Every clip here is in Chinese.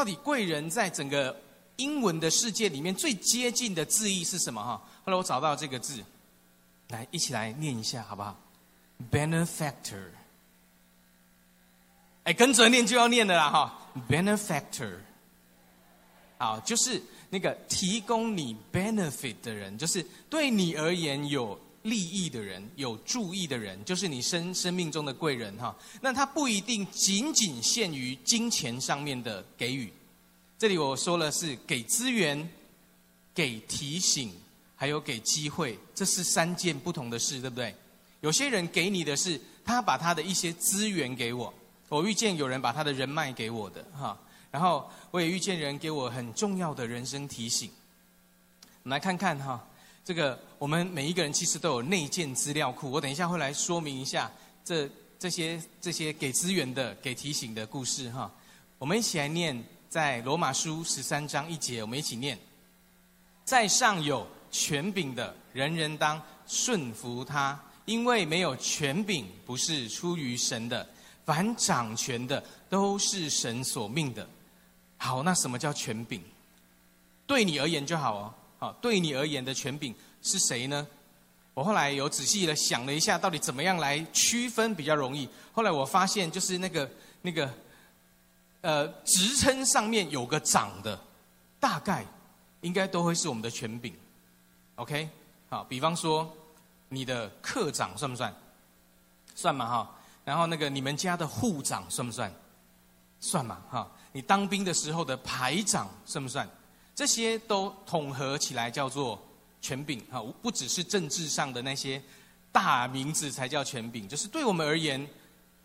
到底贵人在整个英文的世界里面最接近的字义是什么？哈，后来我找到这个字，来一起来念一下，好不好？Benefactor。哎，跟着念就要念的啦，哈，Benefactor。好，就是那个提供你 benefit 的人，就是对你而言有利益的人，有注意的人，就是你生生命中的贵人哈。那他不一定仅仅限于金钱上面的给予。这里我说了是给资源、给提醒，还有给机会，这是三件不同的事，对不对？有些人给你的是他把他的一些资源给我，我遇见有人把他的人脉给我的哈，然后我也遇见人给我很重要的人生提醒。我们来看看哈。这个我们每一个人其实都有内建资料库，我等一下会来说明一下这这些这些给资源的、给提醒的故事哈。我们一起来念，在罗马书十三章一节，我们一起念：在上有权柄的，人人当顺服他，因为没有权柄不是出于神的，凡掌权的都是神所命的。好，那什么叫权柄？对你而言就好哦。好，对你而言的权柄是谁呢？我后来有仔细的想了一下，到底怎么样来区分比较容易。后来我发现，就是那个那个，呃，职称上面有个长的，大概应该都会是我们的权柄。OK，好，比方说你的课长算不算？算嘛哈。然后那个你们家的户长算不算？算嘛哈。你当兵的时候的排长算不算？这些都统合起来叫做权柄哈，不只是政治上的那些大名字才叫权柄，就是对我们而言，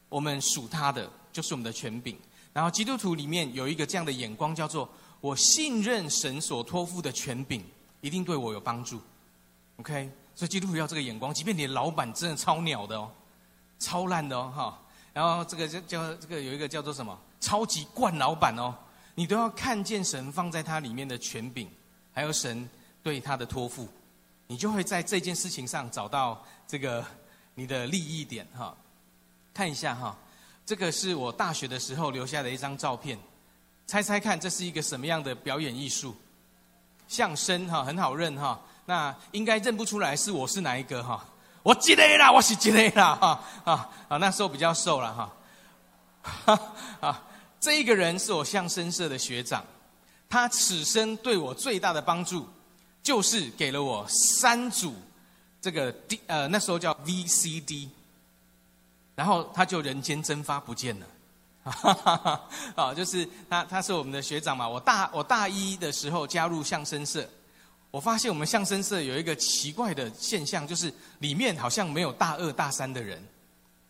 我们属他的就是我们的权柄。然后基督徒里面有一个这样的眼光，叫做我信任神所托付的权柄，一定对我有帮助。OK，所以基督徒要这个眼光，即便你的老板真的超鸟的哦，超烂的哦哈，然后这个叫叫这个有一个叫做什么超级惯老板哦。你都要看见神放在他里面的权柄，还有神对他的托付，你就会在这件事情上找到这个你的利益点哈。看一下哈，这个是我大学的时候留下的一张照片，猜猜看这是一个什么样的表演艺术？相声哈，很好认哈。那应该认不出来是我是哪一个哈？我记得啦，我是记得啦哈啊啊，那时候比较瘦了哈，哈啊。这一个人是我相声社的学长，他此生对我最大的帮助，就是给了我三组这个 D 呃那时候叫 VCD，然后他就人间蒸发不见了，哈哈哈，啊，就是他他是我们的学长嘛，我大我大一的时候加入相声社，我发现我们相声社有一个奇怪的现象，就是里面好像没有大二大三的人，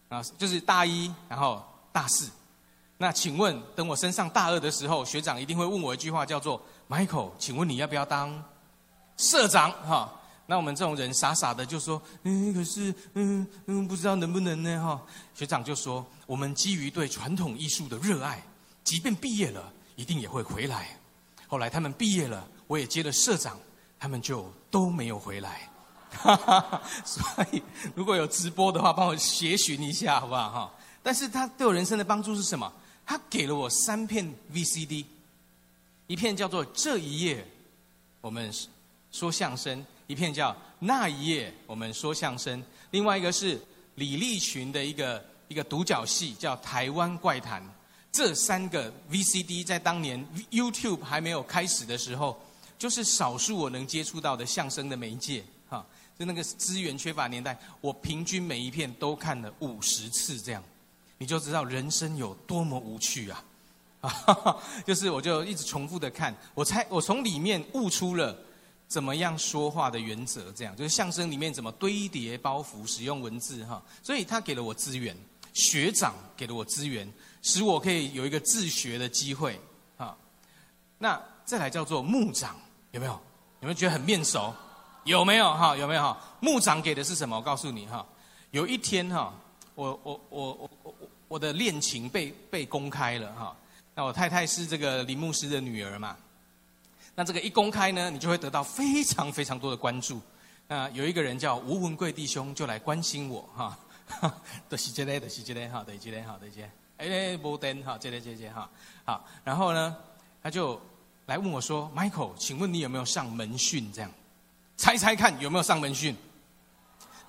啊，就是大一然后大四。那请问，等我升上大二的时候，学长一定会问我一句话，叫做 “Michael，请问你要不要当社长？”哈，那我们这种人傻傻的就说：“嗯，可是，嗯嗯，不知道能不能呢？”哈，学长就说：“我们基于对传统艺术的热爱，即便毕业了，一定也会回来。”后来他们毕业了，我也接了社长，他们就都没有回来。哈哈哈，所以如果有直播的话，帮我协寻一下，好不好？哈，但是他对我人生的帮助是什么？他给了我三片 VCD，一片叫做《这一夜我们说相声》，一片叫《那一夜我们说相声》，另外一个是李立群的一个一个独角戏叫《台湾怪谈》。这三个 VCD 在当年 YouTube 还没有开始的时候，就是少数我能接触到的相声的媒介。哈，就那个资源缺乏年代，我平均每一片都看了五十次这样。你就知道人生有多么无趣啊！啊，就是我就一直重复的看，我猜我从里面悟出了怎么样说话的原则，这样就是相声里面怎么堆叠包袱、使用文字哈。所以他给了我资源，学长给了我资源，使我可以有一个自学的机会啊。那再来叫做牧长，有没有？有没有觉得很面熟？有没有哈？有没有哈？牧长给的是什么？我告诉你哈，有一天哈。我我我我我我的恋情被被公开了哈，那我太太是这个林牧师的女儿嘛，那这个一公开呢，你就会得到非常非常多的关注。那有一个人叫吴文贵弟兄就来关心我哈，的是这类的是这类哈，对这类哈，对这，哎，摩登哈，这类这些哈，好，然后呢，他就来问我说：“Michael，请问你有没有上门训？这样，猜猜看有没有上门训？”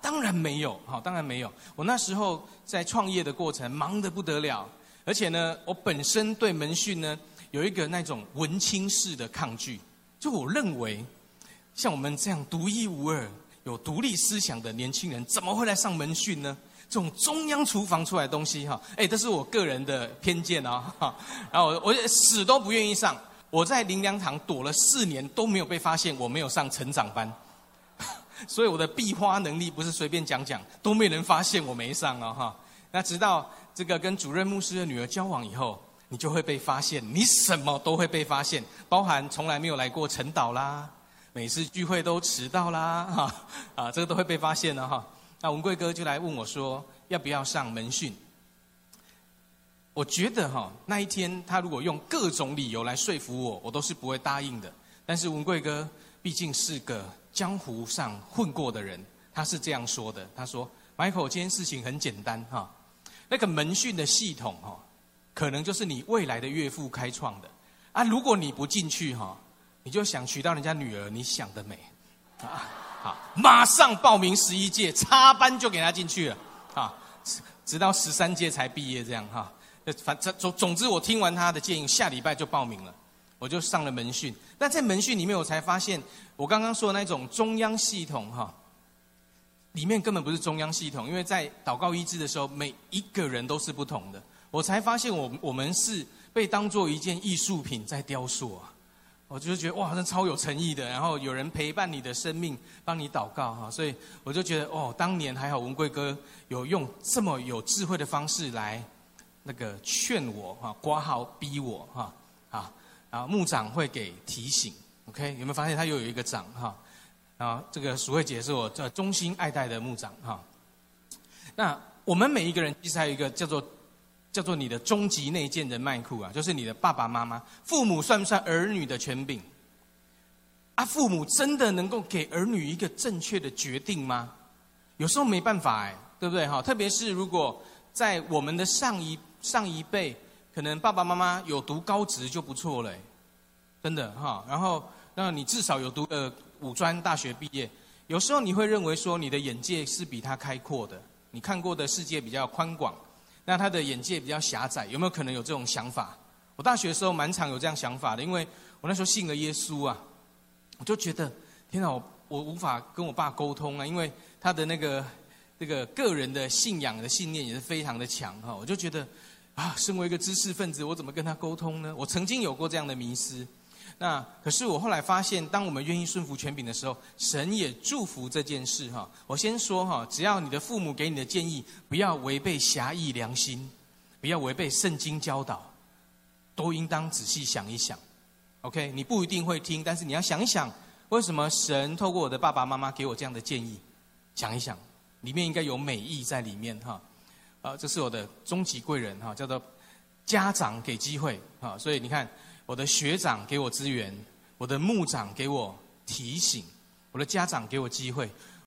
当然没有，好，当然没有。我那时候在创业的过程，忙得不得了，而且呢，我本身对门训呢有一个那种文青式的抗拒，就我认为，像我们这样独一无二、有独立思想的年轻人，怎么会来上门训呢？这种中央厨房出来的东西，哈，哎，这是我个人的偏见啊，哈。然后我我死都不愿意上。我在灵粮堂躲了四年，都没有被发现我没有上成长班。所以我的壁花能力不是随便讲讲，都没人发现我没上啊哈。那直到这个跟主任牧师的女儿交往以后，你就会被发现，你什么都会被发现，包含从来没有来过晨岛啦，每次聚会都迟到啦哈啊，这个都会被发现的哈。那文贵哥就来问我说，要不要上门训？我觉得哈那一天他如果用各种理由来说服我，我都是不会答应的。但是文贵哥毕竟是个。江湖上混过的人，他是这样说的：“他说，Michael，这件事情很简单哈，那个门训的系统哈，可能就是你未来的岳父开创的啊。如果你不进去哈，你就想娶到人家女儿，你想得美啊！好，马上报名十一届，插班就给他进去了啊，直到十三届才毕业这样哈。反正总总之，我听完他的建议，下礼拜就报名了。”我就上了门训，那在门训里面，我才发现我刚刚说的那种中央系统哈，里面根本不是中央系统，因为在祷告医治的时候，每一个人都是不同的。我才发现我我们是被当做一件艺术品在雕塑啊！我就觉得哇，那超有诚意的。然后有人陪伴你的生命，帮你祷告哈，所以我就觉得哦，当年还好文贵哥有用这么有智慧的方式来那个劝我哈，挂号逼我哈啊。啊，牧长会给提醒，OK？有没有发现他又有一个长哈？啊，这个淑慧姐是我这衷心爱戴的牧长哈。那我们每一个人其实还有一个叫做叫做你的终极内建人脉库啊，就是你的爸爸妈妈、父母算不算儿女的权柄？啊，父母真的能够给儿女一个正确的决定吗？有时候没办法哎，对不对哈？特别是如果在我们的上一上一辈。可能爸爸妈妈有读高职就不错了，真的哈。然后，那你至少有读呃五专大学毕业。有时候你会认为说你的眼界是比他开阔的，你看过的世界比较宽广，那他的眼界比较狭窄。有没有可能有这种想法？我大学的时候蛮常有这样想法的，因为我那时候信了耶稣啊，我就觉得天哪，我我无法跟我爸沟通啊，因为他的那个这个个人的信仰的信念也是非常的强哈，我就觉得。啊，身为一个知识分子，我怎么跟他沟通呢？我曾经有过这样的迷思，那可是我后来发现，当我们愿意顺服权柄的时候，神也祝福这件事哈。我先说哈，只要你的父母给你的建议，不要违背侠义良心，不要违背圣经教导，都应当仔细想一想。OK，你不一定会听，但是你要想一想，为什么神透过我的爸爸妈妈给我这样的建议？想一想，里面应该有美意在里面哈。啊，这是我的终极贵人哈，叫做家长给机会啊，所以你看，我的学长给我资源，我的牧长给我提醒，我的家长给我机会，